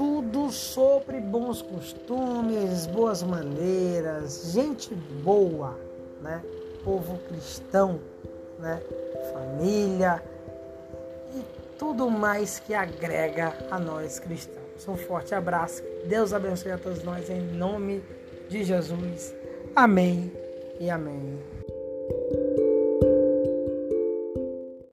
tudo sobre bons costumes, boas maneiras, gente boa, né? Povo cristão, né? Família e tudo mais que agrega a nós cristãos. Um forte abraço. Deus abençoe a todos nós em nome de Jesus. Amém e amém.